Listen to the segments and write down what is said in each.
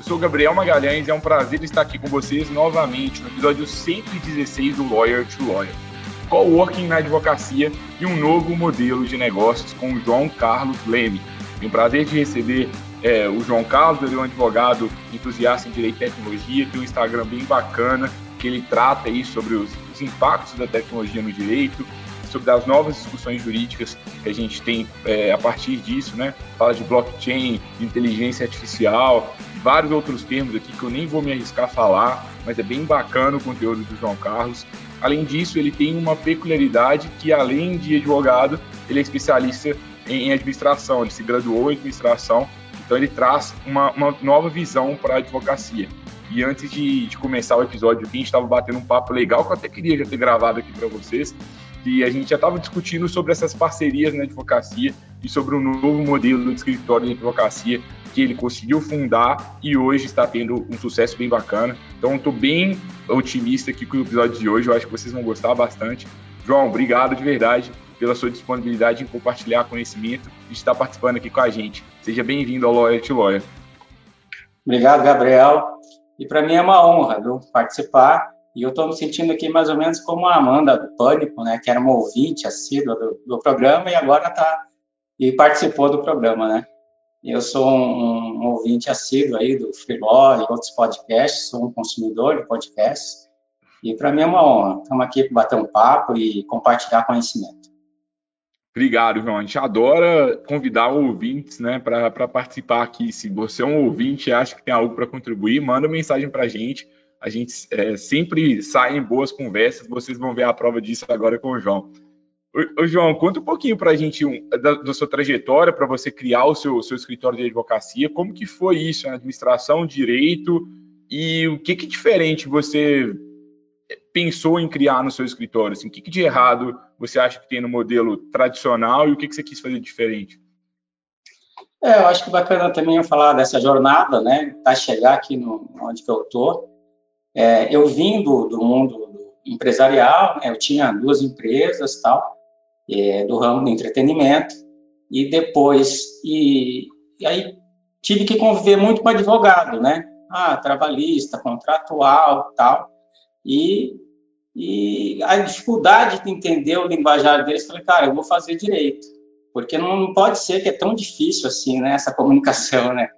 Eu sou Gabriel Magalhães e é um prazer estar aqui com vocês novamente no episódio 116 do Lawyer to Lawyer. Coworking na advocacia e um novo modelo de negócios com o João Carlos Leme. Tenho o prazer de receber é, o João Carlos, ele é um advogado entusiasta em direito e tecnologia, tem um Instagram bem bacana, que ele trata aí sobre os, os impactos da tecnologia no direito, sobre as novas discussões jurídicas que a gente tem é, a partir disso, né? Fala de blockchain, de inteligência artificial, vários outros termos aqui que eu nem vou me arriscar a falar, mas é bem bacana o conteúdo do João Carlos. Além disso, ele tem uma peculiaridade que, além de advogado, ele é especialista em administração, ele se graduou em administração, então ele traz uma, uma nova visão para a advocacia. E antes de, de, começar o episódio aqui, a gente estava batendo um papo legal que eu até queria já ter gravado aqui para vocês, que a gente já estava discutindo sobre essas parcerias na advocacia e sobre um novo modelo de escritório de advocacia que ele conseguiu fundar e hoje está tendo um sucesso bem bacana. Então, estou bem otimista aqui com o episódio de hoje. Eu acho que vocês vão gostar bastante. João, obrigado de verdade pela sua disponibilidade em compartilhar conhecimento e estar participando aqui com a gente. Seja bem-vindo ao Lawyer to Lawyer. Obrigado, Gabriel. E para mim é uma honra viu, participar. E eu estou me sentindo aqui mais ou menos como a Amanda do Pânico, né, que era uma ouvinte assídua do, do programa e agora está e participou do programa, né? Eu sou um, um ouvinte assíduo aí do Freeló e outros podcasts, sou um consumidor de podcasts, e para mim é uma honra. Estamos aqui para bater um papo e compartilhar conhecimento. Obrigado, João. A gente adora convidar ouvintes né, para participar aqui. Se você é um ouvinte e acha que tem algo para contribuir, manda mensagem para a gente. A gente é, sempre sai em boas conversas. Vocês vão ver a prova disso agora com o João. Ô, João, conta um pouquinho para a gente um, da, da, sua trajetória para você criar o seu, seu escritório de advocacia. Como que foi isso, a administração, direito e o que que diferente você pensou em criar no seu escritório? Assim, o que, que de errado você acha que tem no modelo tradicional e o que, que você quis fazer diferente? É, eu acho que bacana também eu falar dessa jornada, né, para chegar aqui no, onde que eu tô. É, eu vim do, do mundo empresarial, né, eu tinha duas empresas tal, é, do ramo do entretenimento, e depois, e, e, aí tive que conviver muito com advogado, né? Ah, trabalhista, contratual, tal, e, e a dificuldade de entender o linguajar deles, falei, cara, eu vou fazer direito, porque não pode ser que é tão difícil assim, né, essa comunicação, né?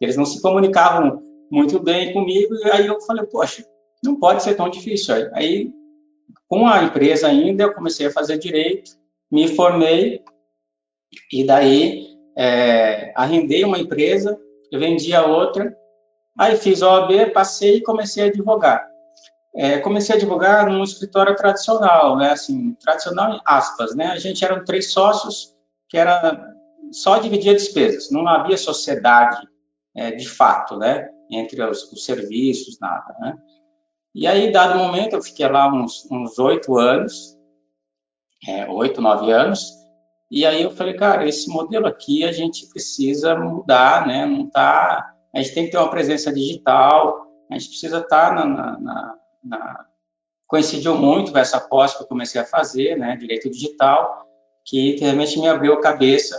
Eles não se comunicavam muito bem comigo, e aí eu falei, poxa, não pode ser tão difícil. Aí, com a empresa ainda, eu comecei a fazer direito, me formei e daí é, arrendei uma empresa, vendi a outra, aí fiz OAB, passei e comecei a advogar. É, comecei a advogar num escritório tradicional, né, assim, tradicional em aspas, né, a gente eram três sócios que era só dividia despesas, não havia sociedade é, de fato, né, entre os, os serviços, nada, né. E aí, dado momento, eu fiquei lá uns oito anos, é, oito, nove anos. E aí eu falei, cara, esse modelo aqui a gente precisa mudar, né? Não tá, a gente tem que ter uma presença digital, a gente precisa estar tá na, na, na, na... coincidiu muito com essa pós que eu comecei a fazer, né? Direito digital, que realmente me abriu a cabeça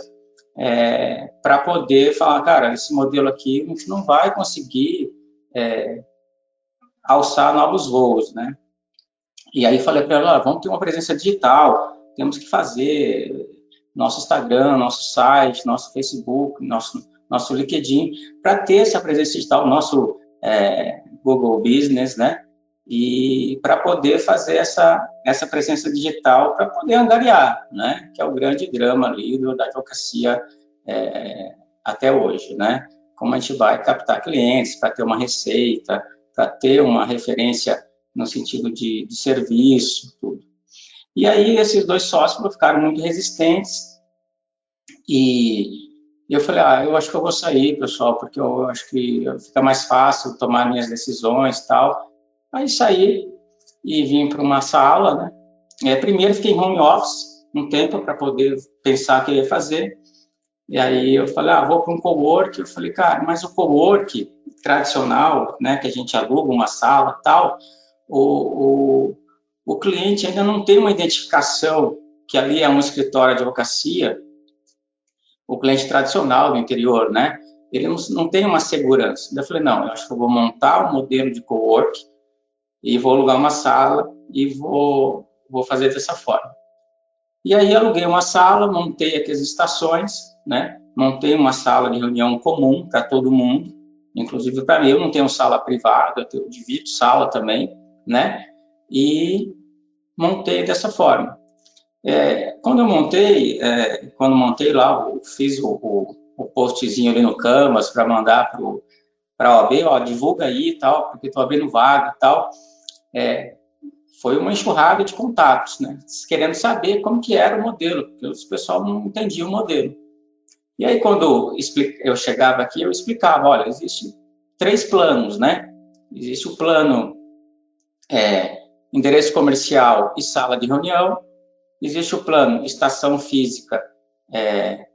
é, para poder falar, cara, esse modelo aqui a gente não vai conseguir é, alçar novos voos, né? E aí falei para ela, ah, vamos ter uma presença digital, temos que fazer nosso Instagram, nosso site, nosso Facebook, nosso, nosso LinkedIn, para ter essa presença digital, nosso é, Google Business, né? E para poder fazer essa, essa presença digital, para poder angariar, né? Que é o grande drama ali da advocacia é, até hoje, né? Como a gente vai captar clientes para ter uma receita, para ter uma referência no sentido de, de serviço, tudo. E aí esses dois sócios ficaram muito resistentes e eu falei, ah, eu acho que eu vou sair, pessoal, porque eu acho que fica mais fácil tomar minhas decisões tal. Aí saí e vim para uma sala, né? É, primeiro fiquei em home office um tempo para poder pensar o que ia fazer. E aí eu falei, ah, vou para um cowork. Eu falei, cara, mas o cowork tradicional, né, que a gente aluga uma sala tal, o, o, o cliente ainda não tem uma identificação que ali é um escritório de advocacia, o cliente tradicional do interior, né? Ele não, não tem uma segurança. Eu falei, não, eu acho que eu vou montar um modelo de cowork e vou alugar uma sala e vou, vou fazer dessa forma. E aí aluguei uma sala, montei aqui as estações, né? Montei uma sala de reunião comum para todo mundo, inclusive para mim. Eu não tenho sala privada, eu divido sala também, né? E montei dessa forma. É, quando eu montei, é, quando montei lá, eu fiz o, o, o postzinho ali no Canvas para mandar para a OAB, ó, divulga aí e tal, porque estou abrindo vaga e tal. É, foi uma enxurrada de contatos, né? Querendo saber como que era o modelo, porque o pessoal não entendia o modelo. E aí, quando eu chegava aqui, eu explicava, olha, existe três planos, né? Existe o plano é, endereço comercial e sala de reunião, existe o plano estação física, é,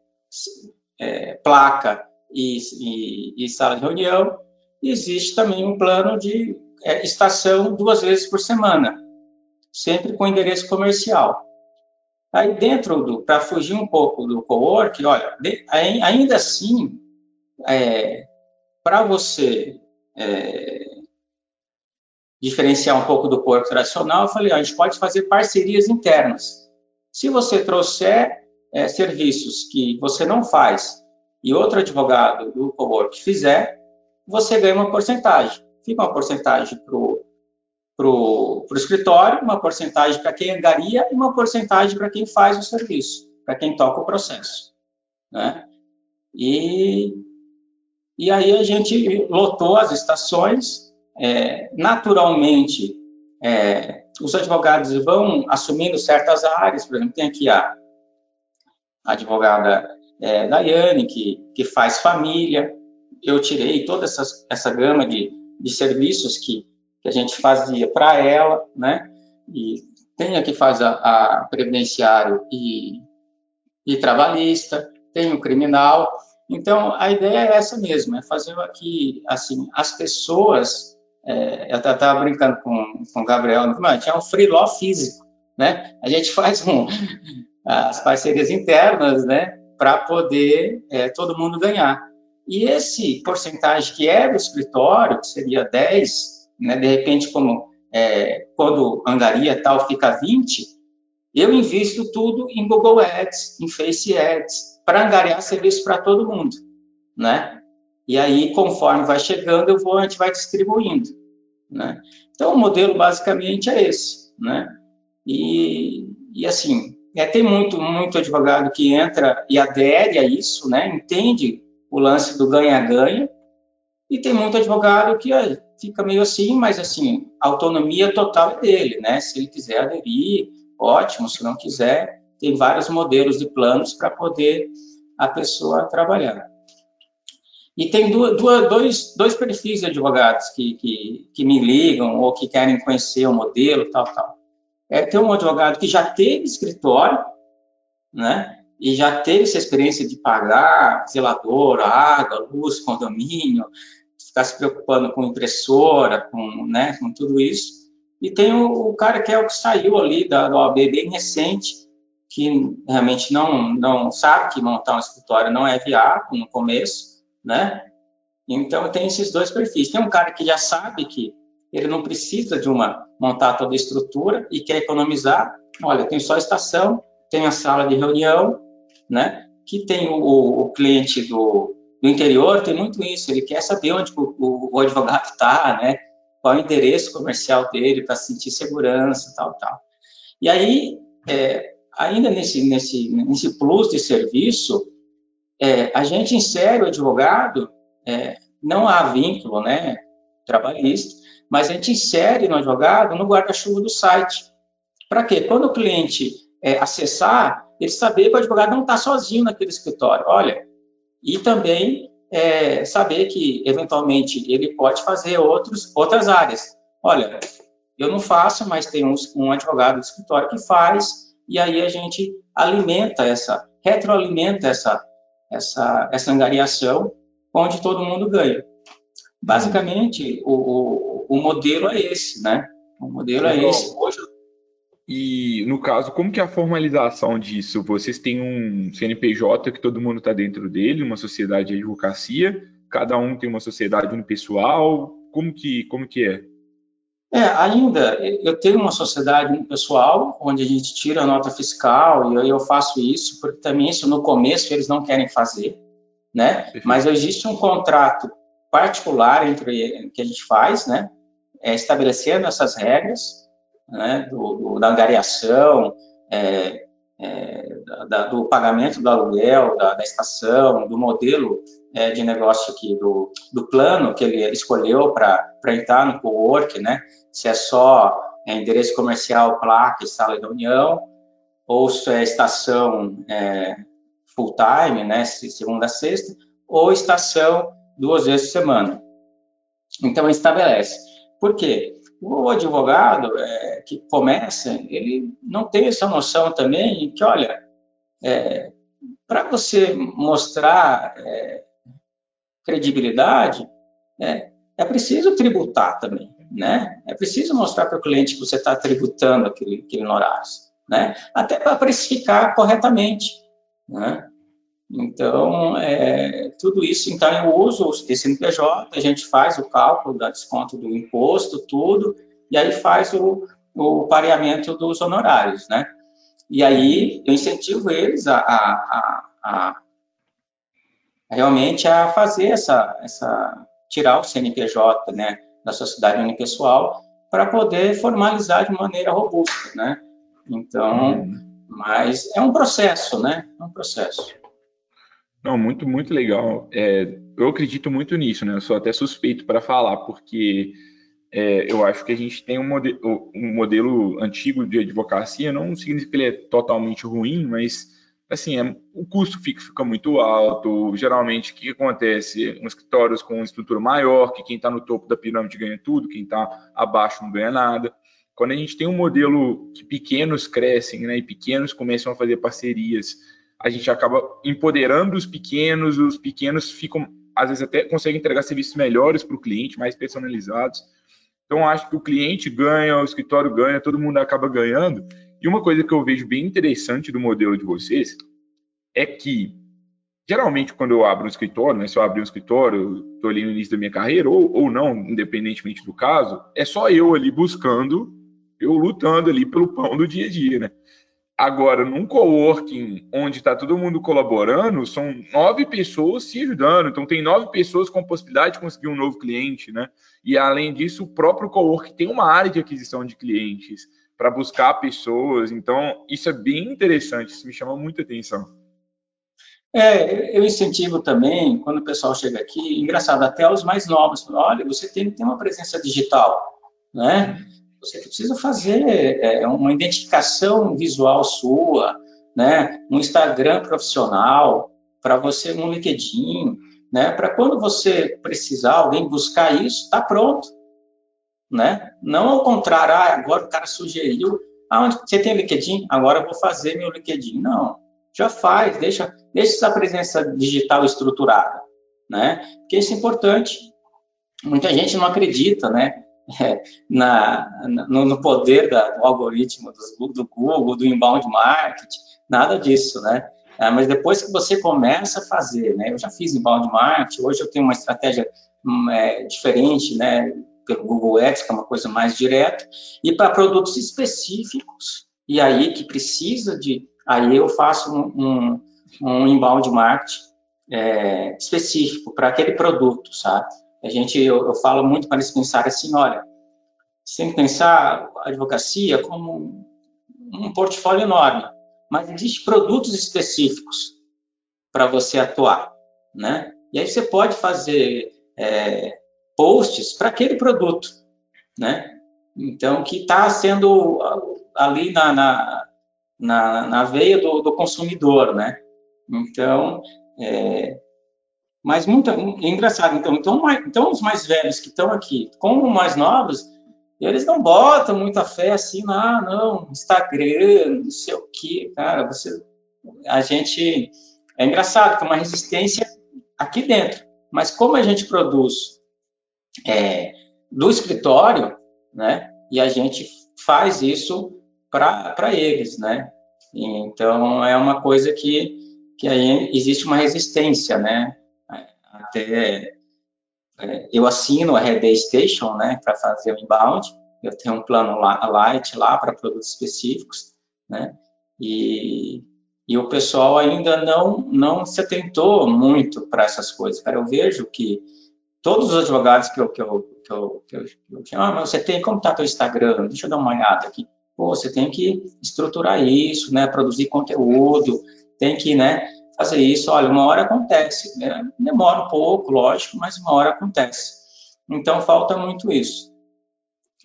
é, placa e, e, e, sala de reunião, e existe também um plano de é, estação duas vezes por semana, sempre com endereço comercial. Aí dentro do, para fugir um pouco do co-work, olha, de, ainda assim, é, para você é, diferenciar um pouco do co-work tradicional, eu falei, ó, a gente pode fazer parcerias internas. Se você trouxer é, serviços que você não faz e outro advogado do co-work fizer, você ganha uma porcentagem. Fica uma porcentagem para o escritório, uma porcentagem para quem angaria e uma porcentagem para quem faz o serviço, para quem toca o processo. Né? E, e aí a gente lotou as estações, é, naturalmente, é, os advogados vão assumindo certas áreas, por exemplo, tem aqui a advogada é, Daiane, que, que faz família, eu tirei toda essa, essa gama de, de serviços que que a gente fazia para ela, né? E tem a que faz a, a previdenciário e, e trabalhista, tem o criminal. Então, a ideia é essa mesmo, é fazer aqui, assim, as pessoas, é, eu estava brincando com, com o Gabriel, mas é um free law físico, né? A gente faz um, as parcerias internas, né, para poder é, todo mundo ganhar. E esse porcentagem que é do escritório, que seria 10, né? De repente, como é, quando angaria tal fica 20, eu invisto tudo em Google Ads, em Face Ads, para angariar serviço para todo mundo, né? E aí, conforme vai chegando, eu vou, a gente vai distribuindo, né? Então, o modelo basicamente é esse, né? E, e assim, é, tem muito, muito advogado que entra e adere a isso, né? Entende o lance do ganha-ganha, e tem muito advogado que fica meio assim, mas assim, a autonomia total é dele, né? Se ele quiser aderir, ótimo, se não quiser, tem vários modelos de planos para poder a pessoa trabalhar. E tem duas, duas, dois, dois perfis de advogados que, que, que me ligam ou que querem conhecer o modelo, tal, tal. É, tem um advogado que já teve escritório, né? E já teve essa experiência de pagar zelador, água, luz, condomínio, ficar se preocupando com impressora, com, né, com tudo isso. E tem o, o cara que é o que saiu ali da, da OAB bem recente, que realmente não, não sabe que montar um escritório não é viável no começo, né? Então, tem esses dois perfis. Tem um cara que já sabe que ele não precisa de uma montar toda a estrutura e quer economizar. Olha, tem só a estação, tem a sala de reunião, né? Que tem o, o cliente do, no interior tem muito isso, ele quer saber onde o, o, o advogado está, né? Qual é o endereço comercial dele para sentir segurança, tal, tal. E aí, é, ainda nesse, nesse, nesse plus de serviço, é, a gente insere o advogado, é, não há vínculo, né, trabalhista, mas a gente insere no advogado no guarda-chuva do site. Para quê? Quando o cliente é, acessar, ele saber que o advogado não está sozinho naquele escritório. Olha, e também é, saber que, eventualmente, ele pode fazer outros, outras áreas. Olha, Eu não faço, mas tem um, um advogado do escritório que faz, e aí a gente alimenta essa, retroalimenta essa, essa, essa angariação, onde todo mundo ganha. Basicamente, o, o, o modelo é esse, né? O modelo é esse. Hoje, e, no caso, como que é a formalização disso? Vocês têm um CNPJ que todo mundo está dentro dele, uma sociedade de advocacia, cada um tem uma sociedade unipessoal, como que, como que é? É, ainda, eu tenho uma sociedade unipessoal, onde a gente tira a nota fiscal, e eu faço isso, porque também isso no começo eles não querem fazer, né? Perfeito. Mas existe um contrato particular entre que a gente faz, né? É, estabelecendo essas regras, né, do, do, da angariação, é, é, da, do pagamento do aluguel, da, da estação, do modelo é, de negócio aqui, do, do plano que ele escolheu para entrar no co-work, né, se é só é, endereço comercial, placa sala de reunião, ou se é estação é, full-time, né, segunda a sexta, ou estação duas vezes por semana. Então, estabelece. Por quê? O advogado é, que começa, ele não tem essa noção também que, olha, é, para você mostrar é, credibilidade, é, é preciso tributar também, né? É preciso mostrar para o cliente que você está tributando aquele, aquele horário, né? Até para precificar corretamente, né? Então, é, tudo isso, então eu uso esse NPJ, a gente faz o cálculo da desconto do imposto, tudo, e aí faz o, o pareamento dos honorários, né? E aí eu incentivo eles a, a, a, a realmente a fazer essa, essa, tirar o CNPJ, né, da sociedade unipessoal, para poder formalizar de maneira robusta, né? Então, uhum. mas é um processo, né? É um processo. Não, muito, muito legal. É, eu acredito muito nisso, né? Eu sou até suspeito para falar, porque é, eu acho que a gente tem um modelo, um modelo antigo de advocacia, não significa que ele é totalmente ruim, mas assim, é, o custo fica, fica, muito alto. Geralmente, o que acontece? Um escritórios com estrutura maior, que quem está no topo da pirâmide ganha tudo, quem está abaixo não ganha nada. Quando a gente tem um modelo que pequenos crescem, né, e pequenos começam a fazer parcerias, a gente acaba empoderando os pequenos, os pequenos ficam, às vezes até conseguem entregar serviços melhores para o cliente, mais personalizados. Então, acho que o cliente ganha, o escritório ganha, todo mundo acaba ganhando. E uma coisa que eu vejo bem interessante do modelo de vocês é que, geralmente, quando eu abro um escritório, né, se eu abrir um escritório, estou ali no início da minha carreira, ou, ou não, independentemente do caso, é só eu ali buscando, eu lutando ali pelo pão do dia a dia, né? Agora, num coworking onde está todo mundo colaborando, são nove pessoas se ajudando. Então, tem nove pessoas com a possibilidade de conseguir um novo cliente, né? E, além disso, o próprio coworking tem uma área de aquisição de clientes para buscar pessoas. Então, isso é bem interessante, isso me chama muita atenção. É, eu incentivo também, quando o pessoal chega aqui, engraçado, até os mais novos, olha, você tem que ter uma presença digital, né? Você precisa fazer é, uma identificação visual sua, né? Um Instagram profissional, para você um LinkedIn, né? Para quando você precisar, alguém buscar isso, está pronto, né? Não ao contrário, ah, agora o cara sugeriu, ah, você tem LinkedIn? Agora eu vou fazer meu LinkedIn. Não, já faz, deixa, deixa essa presença digital estruturada, né? Porque isso é importante. Muita gente não acredita, né? É, na, no, no, poder da, do algoritmo do, do, Google, do inbound marketing, nada disso, né? É, mas depois que você começa a fazer, né? Eu já fiz inbound marketing, hoje eu tenho uma estratégia hum, é, diferente, né? Pelo Google Ads, que é uma coisa mais direta, e para produtos específicos, e aí que precisa de, aí eu faço um, um, um inbound marketing é, específico para aquele produto, sabe? A gente, eu, eu falo muito para eles pensar assim, olha, você tem que pensar a advocacia como um portfólio enorme, mas existem produtos específicos para você atuar, né? E aí você pode fazer é, posts para aquele produto, né? Então, que está sendo ali na, na, na, na veia do, do, consumidor, né? Então, é, mas muito é engraçado. Então, então, então os mais velhos que estão aqui, como mais novos, eles não botam muita fé assim, ah, não, Instagram, não sei o quê, cara, você, a gente, é engraçado que é uma resistência aqui dentro, mas como a gente produz é, do escritório, né, e a gente faz isso para eles, né, então é uma coisa que, que aí existe uma resistência, né, até é, eu assino a Red Station, né, para fazer o inbound. Eu tenho um plano light lá para produtos específicos, né? E, e o pessoal ainda não não se atentou muito para essas coisas. Cara, eu vejo que todos os advogados que eu que eu que eu, que eu, que eu ah, mas você tem como está teu Instagram? Deixa eu dar uma olhada aqui. Pô, você tem que estruturar isso, né? Produzir conteúdo, tem que, né? Fazer isso. Olha, uma hora acontece, né? demora um pouco, lógico, mas uma hora acontece. Então, falta muito isso.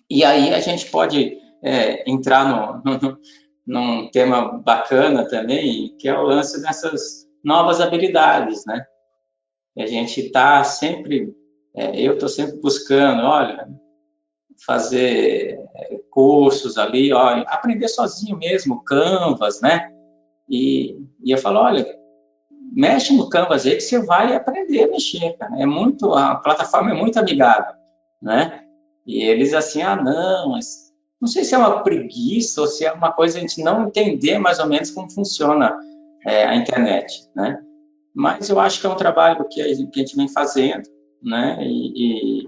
E aí a gente pode é, entrar no, no, num tema bacana também, que é o lance dessas novas habilidades, né? a gente está sempre, é, eu estou sempre buscando, olha, fazer é, cursos ali, ó, aprender sozinho mesmo, Canvas, né? E, e eu falo, olha, mexe no Canvas aí que você vai aprender a mexer, cara. É muito, a plataforma é muito amigável, né? E eles assim, ah, não, mas não sei se é uma preguiça ou se é uma coisa a gente não entender mais ou menos como funciona é, a internet, né? Mas eu acho que é um trabalho que a gente, que a gente vem fazendo, né? E, e,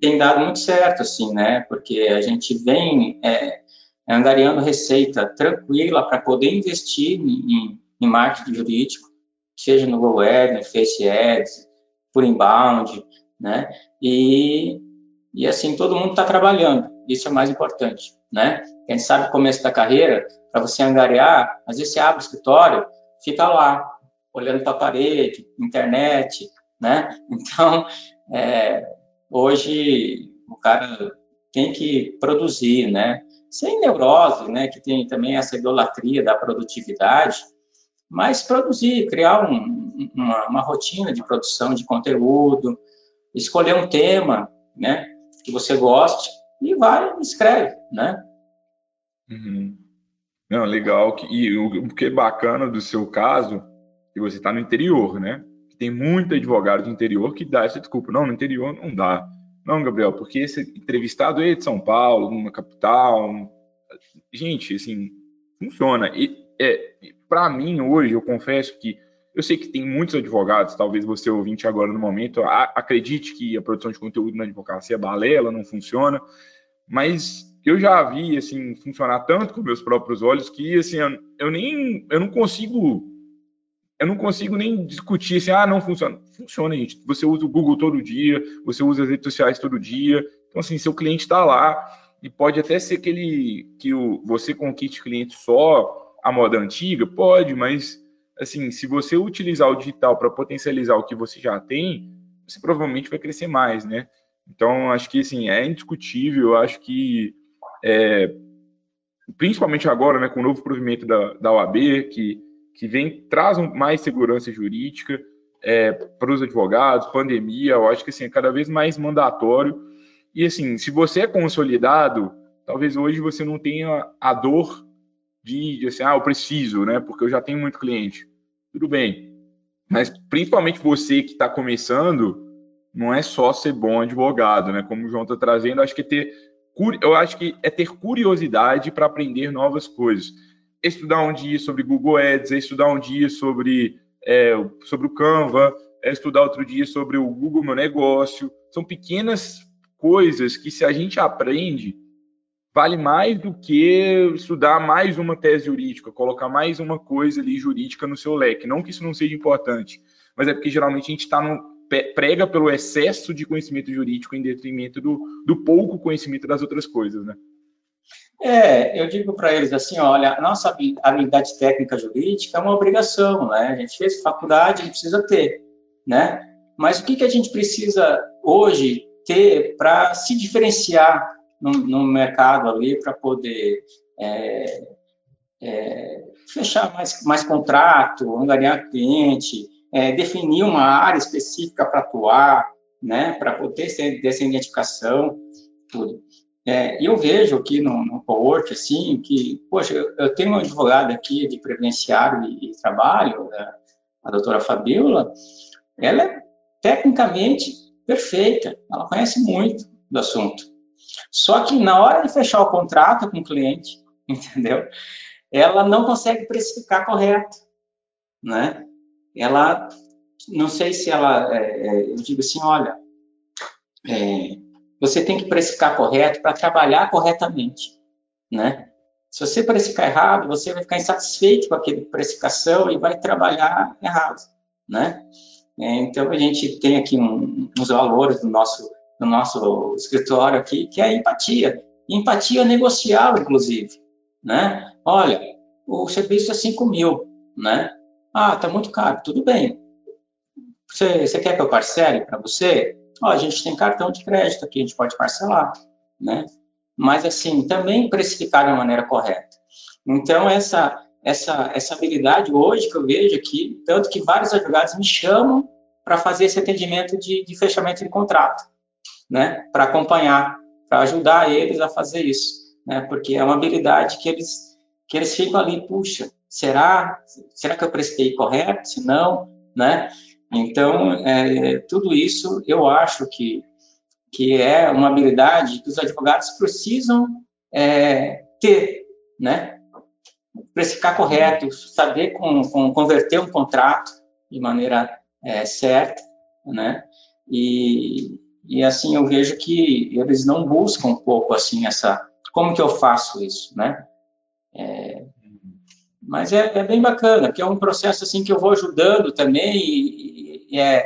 tem dado muito certo, assim, né? Porque a gente vem é, angariando receita tranquila para poder investir em, em marketing jurídico, seja no Google Ads, no Face Ads, por inbound, né? E, e assim, todo mundo está trabalhando, isso é mais importante, né? Quem sabe começo da carreira, para você angariar, às vezes você abre o escritório, fica lá, olhando para a parede, internet, né? Então, é, hoje, o cara tem que produzir, né? Sem neurose, né? Que tem também essa idolatria da produtividade, mas produzir, criar um, uma, uma, rotina de produção de conteúdo, escolher um tema, né, que você goste e vai escreve, né? Uhum. Não, legal. E o que é bacana do seu caso, que você está no interior, né? Tem muito advogado do interior que dá essa desculpa. Não, no interior não dá. Não, Gabriel, porque esse entrevistado é de São Paulo, numa capital. Gente, assim, funciona. E é, para mim hoje, eu confesso que eu sei que tem muitos advogados, talvez você ouvinte agora no momento, acredite que a produção de conteúdo na advocacia é balela, não funciona, mas eu já vi assim funcionar tanto com meus próprios olhos que assim eu, eu nem eu não consigo eu não consigo nem discutir assim, ah, não funciona. Funciona, gente. Você usa o Google todo dia, você usa as redes sociais todo dia. Então, assim, seu cliente está lá e pode até ser que ele que o, você conquiste cliente só a moda antiga? Pode, mas assim, se você utilizar o digital para potencializar o que você já tem, você provavelmente vai crescer mais, né? Então, acho que assim, é indiscutível, eu acho que é, principalmente agora, né, com o novo provimento da, da OAB, que, que vem, traz mais segurança jurídica é, para os advogados, pandemia, eu acho que assim, é cada vez mais mandatório. E assim, se você é consolidado, talvez hoje você não tenha a dor de, assim, ah, eu preciso, né? Porque eu já tenho muito cliente. Tudo bem. Mas principalmente você que está começando, não é só ser bom advogado, né? Como o João está trazendo, acho que é ter eu acho que é ter curiosidade para aprender novas coisas. Estudar um dia sobre Google Ads, estudar um dia sobre, é, sobre o Canva, é estudar outro dia sobre o Google Meu Negócio. São pequenas coisas que, se a gente aprende, vale mais do que estudar mais uma tese jurídica, colocar mais uma coisa ali jurídica no seu leque. Não que isso não seja importante, mas é porque geralmente a gente está no prega pelo excesso de conhecimento jurídico em detrimento do, do pouco conhecimento das outras coisas, né? É, eu digo para eles assim, olha, a nossa habilidade técnica jurídica é uma obrigação, né? A gente fez faculdade, a gente precisa ter, né? Mas o que, que a gente precisa hoje ter para se diferenciar no, no mercado ali para poder é, é, fechar mais, mais contrato, angariar cliente, é, definir uma área específica para atuar, né, para poder ter essa identificação, tudo. É, eu vejo aqui no, no cowork, assim, que, poxa, eu, tenho uma advogada aqui de previdenciário e, e trabalho, a, a doutora Fabiola, ela é tecnicamente perfeita, ela conhece muito do assunto. Só que na hora de fechar o contrato com o cliente, entendeu? Ela não consegue precificar correto, né? Ela, não sei se ela, é, é eu digo assim, olha, é, você tem que precificar correto para trabalhar corretamente, né? Se você precificar errado, você vai ficar insatisfeito com aquela precificação e vai trabalhar errado, né? É, então, a gente tem aqui um, uns valores do nosso, do nosso escritório aqui, que é a empatia. Empatia negocial, inclusive, né? Olha, o serviço é 5 mil, né? Ah, tá muito caro, tudo bem. Você, você quer que eu parcele para você? Ó, a gente tem cartão de crédito aqui, a gente pode parcelar, né? Mas, assim, também precificar de maneira correta. Então, essa, essa, essa habilidade hoje que eu vejo aqui, tanto que vários advogados me chamam para fazer esse atendimento de, de fechamento de contrato, né? Para acompanhar, para ajudar eles a fazer isso, né? Porque é uma habilidade que eles, que eles ficam ali, puxa, será, será que eu prestei correto? Se não, né? Então, é, tudo isso eu acho que, que é uma habilidade que os advogados precisam é, ter, né? Precificar correto, saber com, com, converter um contrato de maneira é, certa, né? E, e assim eu vejo que eles não buscam um pouco assim essa como que eu faço isso, né? É, mas é, é, bem bacana, porque é um processo assim que eu vou ajudando também e, e, é,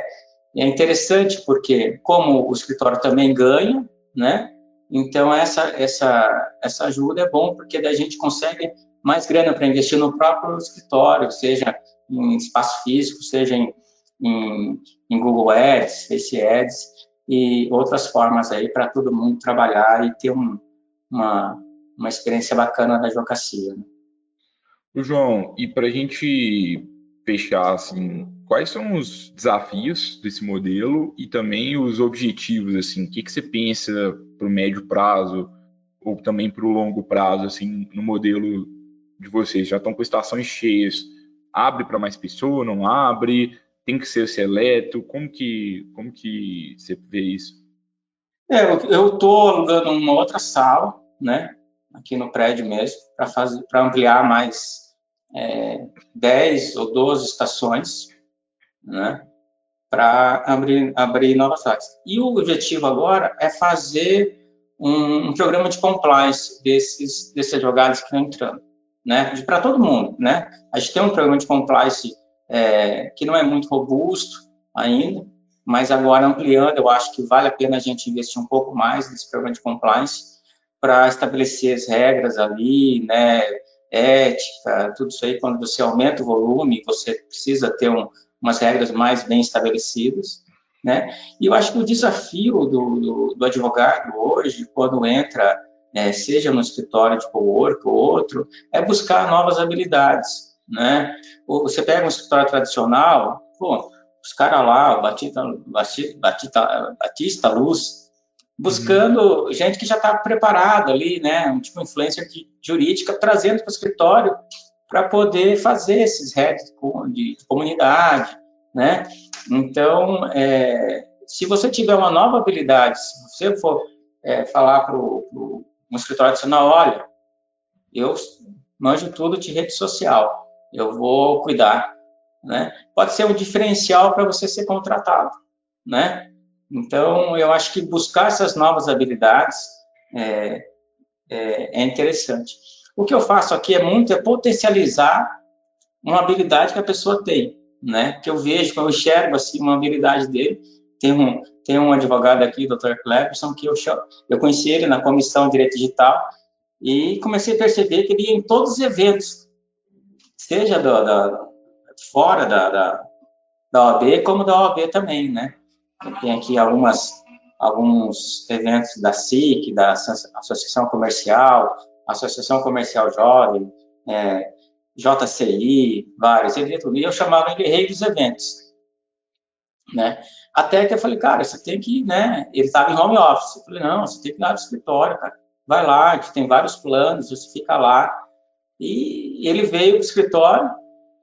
é interessante porque como o escritório também ganha, né? Então essa essa essa ajuda é bom porque daí a gente consegue mais grana para investir no próprio escritório, seja em espaço físico, seja em, em, em Google Ads, Face Ads e outras formas aí para todo mundo trabalhar e ter um, uma uma experiência bacana da advocacia. Né? João, e para a gente fechar, assim, quais são os desafios desse modelo e também os objetivos, assim, o que, que você pensa para o médio prazo ou também para o longo prazo, assim, no modelo de vocês? Já estão com estações cheias, abre para mais pessoas, não abre? Tem que ser seleto? Como que, como que você vê isso? É, eu estou alugando uma outra sala, né, aqui no prédio mesmo, para ampliar mais é, 10 ou 12 estações, né, para abrir, abrir novas áreas. E o objetivo agora é fazer um, um programa de compliance desses, desses advogados que estão entrando, né, para todo mundo, né. A gente tem um programa de compliance é, que não é muito robusto ainda, mas agora ampliando, eu acho que vale a pena a gente investir um pouco mais nesse programa de compliance, para estabelecer as regras ali, né, ética, tudo isso aí, quando você aumenta o volume, você precisa ter um, umas regras mais bem estabelecidas, né, e eu acho que o desafio do, do, do advogado hoje, quando entra, é, seja no escritório de co-work ou outro, é buscar novas habilidades, né, você pega um escritório tradicional, pô, os caras lá, Batista, Batista, Batista Luz, buscando uhum. gente que já está preparada ali, né, um tipo de influência de, jurídica, trazendo para o escritório para poder fazer esses heads de, de comunidade, né? Então, é, se você tiver uma nova habilidade, se você for é, falar para um escritório adicional, olha, eu manjo tudo de rede social, eu vou cuidar, né? Pode ser um diferencial para você ser contratado, né? Então, eu acho que buscar essas novas habilidades é, é, é, interessante. O que eu faço aqui é muito é potencializar uma habilidade que a pessoa tem, né? Que eu vejo, que eu enxergo assim uma habilidade dele. Tem um tem um advogado aqui, Dr. Cleverson, que eu eu conheci ele na comissão de direito digital e comecei a perceber que ele ia em todos os eventos, seja do, da, fora da, da, da OAB como da OAB também, né? Tem aqui algumas, alguns eventos da SIC, da Associação Comercial, Associação Comercial Jovem, é, JCI, vários eventos, e eu chamava ele rei dos eventos, né? Até que eu falei, cara, você tem que, né? Ele estava em home office. Eu falei, não, você tem que ir lá no escritório, cara. vai lá, a gente tem vários planos, você fica lá. E, ele veio para o escritório,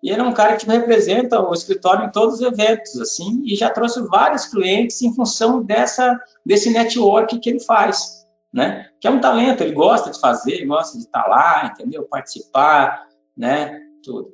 e ele é um cara que representa o escritório em todos os eventos, assim, e já trouxe vários clientes em função dessa, desse network que ele faz, né? Que é um talento, ele gosta de fazer, ele gosta de estar lá, entendeu? Participar, né? Tudo.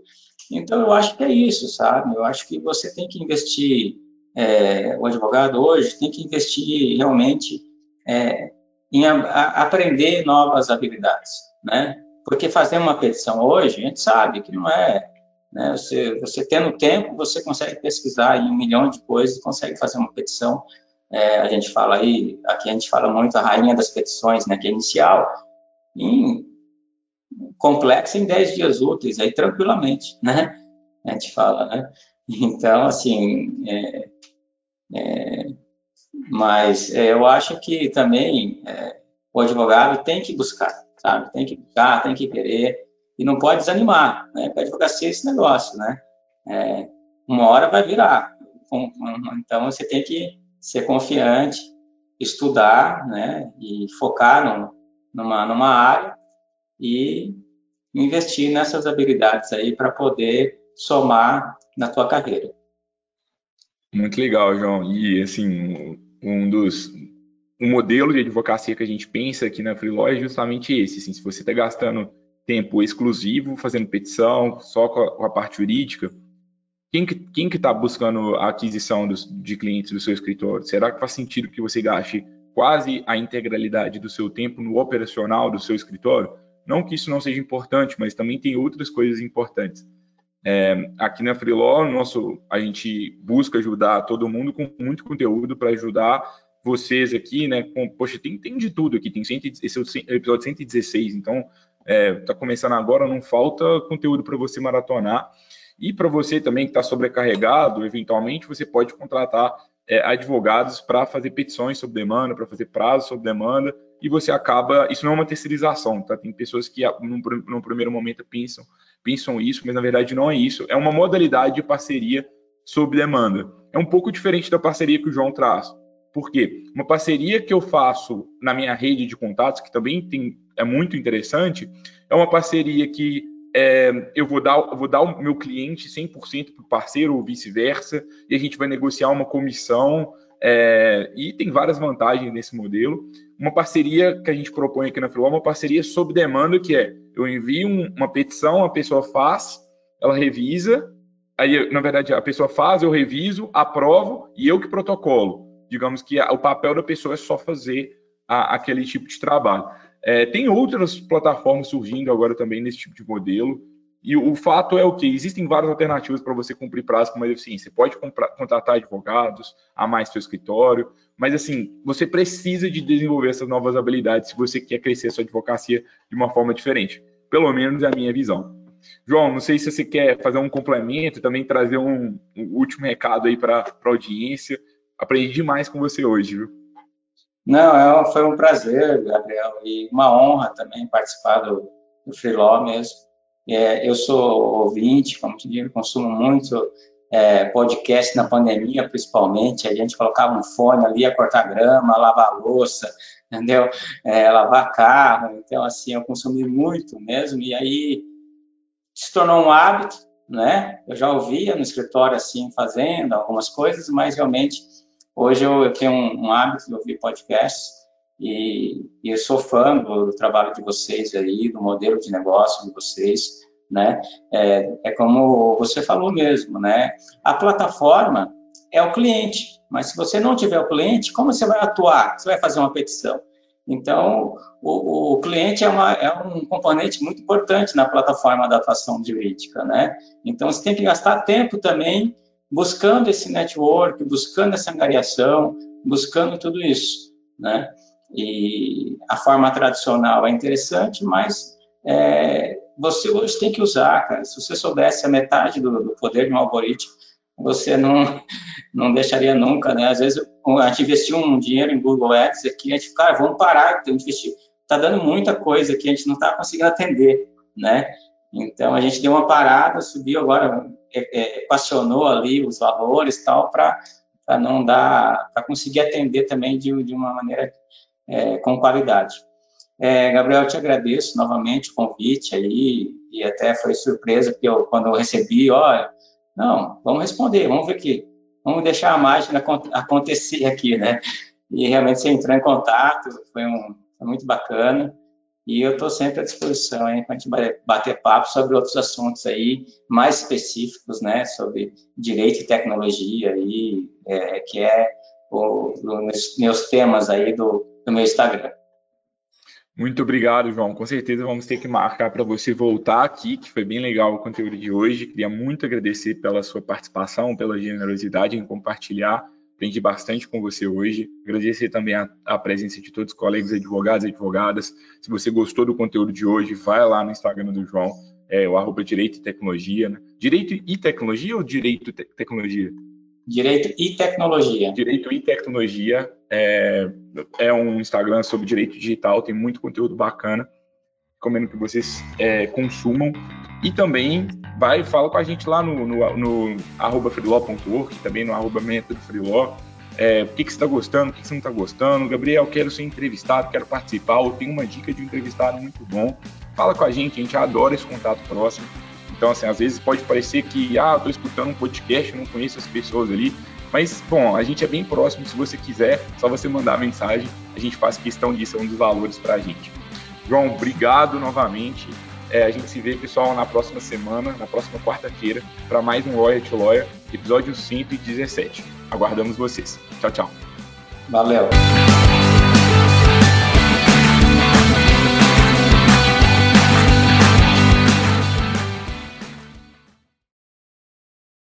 Então, eu acho que é isso, sabe? Eu acho que você tem que investir, é, o advogado hoje tem que investir realmente é, em a, a aprender novas habilidades, né? Porque fazer uma petição hoje, a gente sabe que não é, né? Você, você tendo tempo, você consegue pesquisar em um milhão de coisas, consegue fazer uma petição. É, a gente fala aí, aqui a gente fala muito a rainha das petições, né? Que é inicial, em complexa em 10 dias úteis, aí tranquilamente, né? A gente fala, né? Então, assim, é, é, mas é, eu acho que também é, o advogado tem que buscar, sabe? Tem que buscar, tem que querer e não pode desanimar, né? Porque a advocacia é esse negócio, né? É, uma hora vai virar. Então, você tem que ser confiante, estudar, né? E focar numa, numa área e investir nessas habilidades aí para poder somar na tua carreira. Muito legal, João. E assim, um dos um modelo de advocacia que a gente pensa aqui na Freelaw é justamente esse. Assim, se você está gastando tempo exclusivo fazendo petição, só com a, com a parte jurídica, quem que quem que está buscando a aquisição dos, de clientes do seu escritório? Será que faz sentido que você gaste quase a integralidade do seu tempo no operacional do seu escritório? Não que isso não seja importante, mas também tem outras coisas importantes. É, aqui na Freeló, nosso, a gente busca ajudar todo mundo com muito conteúdo para ajudar vocês aqui, né? Com, poxa, tem, tem de tudo aqui, tem 100, esse é o episódio 116, então é, começando agora, não falta conteúdo para você maratonar. E para você também que está sobrecarregado, eventualmente você pode contratar é, advogados para fazer petições sob demanda, para fazer prazos sob demanda, e você acaba. Isso não é uma terceirização, tá? Tem pessoas que, num, num primeiro momento, pensam, pensam isso, mas na verdade não é isso. É uma modalidade de parceria sob demanda. É um pouco diferente da parceria que o João traz. Por quê? Uma parceria que eu faço na minha rede de contatos, que também tem, é muito interessante, é uma parceria que é, eu vou dar, vou dar o meu cliente 100% para o parceiro ou vice-versa, e a gente vai negociar uma comissão, é, e tem várias vantagens nesse modelo. Uma parceria que a gente propõe aqui na Freeló é uma parceria sob demanda, que é, eu envio um, uma petição, a pessoa faz, ela revisa, aí, na verdade, a pessoa faz, eu reviso, aprovo, e eu que protocolo. Digamos que o papel da pessoa é só fazer a, aquele tipo de trabalho. É, tem outras plataformas surgindo agora também nesse tipo de modelo. E o fato é o que existem várias alternativas para você cumprir prazo com mais eficiência. Você pode comprar, contratar advogados, a mais seu escritório, mas assim, você precisa de desenvolver essas novas habilidades se você quer crescer a sua advocacia de uma forma diferente. Pelo menos é a minha visão. João, não sei se você quer fazer um complemento, também trazer um, um último recado aí para a audiência. Aprendi demais com você hoje, viu? Não, é, foi um prazer, Gabriel, e uma honra também participar do, do mesmo. É, eu sou ouvinte, como te digo, consumo muito é, podcast na pandemia, principalmente. A gente colocava um fone ali, a cortar grama, lavar louça, entendeu? É, lavar carro. Então, assim, eu consumi muito mesmo. E aí se tornou um hábito, né? Eu já ouvia no escritório, assim, fazendo algumas coisas, mas realmente Hoje eu, eu tenho um, um, hábito de ouvir podcasts e, e, eu sou fã do, do, trabalho de vocês aí, do modelo de negócio de vocês, né? É, é como você falou mesmo, né? A plataforma é o cliente, mas se você não tiver o cliente, como você vai atuar? Você vai fazer uma petição? Então, o, o cliente é, uma, é, um componente muito importante na plataforma da atuação jurídica, né? Então, você tem que gastar tempo também buscando esse network, buscando essa angariação, buscando tudo isso, né? E a forma tradicional é interessante, mas é, você hoje tem que usar, cara. Se você soubesse a metade do, do, poder de um algoritmo, você não, não deixaria nunca, né? Às vezes a gente investiu um dinheiro em Google Ads aqui, a gente, cara, vamos parar de investir. Está dando muita coisa que a gente não está conseguindo atender, né? Então a gente deu uma parada, subiu agora, é, é, equacionou ali os valores tal para não dar, para conseguir atender também de, de uma maneira é, com qualidade. É, Gabriel, eu te agradeço novamente o convite aí, e até foi surpresa, porque eu, quando eu recebi, ó, não, vamos responder, vamos ver aqui, vamos deixar a mágica acontecer aqui, né? E realmente você entrou em contato, foi, um, foi muito bacana, e eu estou sempre à disposição para a gente bater papo sobre outros assuntos aí mais específicos, né, sobre direito e tecnologia aí, é, que é o, os meus temas aí do, do meu Instagram. Muito obrigado, João. Com certeza vamos ter que marcar para você voltar aqui, que foi bem legal o conteúdo de hoje. Queria muito agradecer pela sua participação, pela generosidade em compartilhar. Aprendi bastante com você hoje. Agradecer também a, a presença de todos os colegas advogados e advogadas. Se você gostou do conteúdo de hoje, vai lá no Instagram do João, é o arroba Direito e Tecnologia. Né? Direito e Tecnologia ou Direito e Tecnologia? Direito e Tecnologia. Direito e Tecnologia é, é um Instagram sobre direito digital, tem muito conteúdo bacana. Recomendo que vocês é, consumam. E também vai e fala com a gente lá no, no, no arroba freeló.org, também no arroba método. É, o que, que você está gostando, o que, que você não está gostando. Gabriel, quero ser entrevistado, quero participar, ou tenho uma dica de um entrevistado muito bom. Fala com a gente, a gente adora esse contato próximo. Então, assim, às vezes pode parecer que, ah, estou escutando um podcast, não conheço as pessoas ali. Mas, bom, a gente é bem próximo. Se você quiser, só você mandar mensagem. A gente faz questão disso, é um dos valores para a gente. João, obrigado novamente. É, a gente se vê, pessoal, na próxima semana, na próxima quarta-feira, para mais um Lawyer to Lawyer, episódio 117. Aguardamos vocês. Tchau, tchau. Valeu.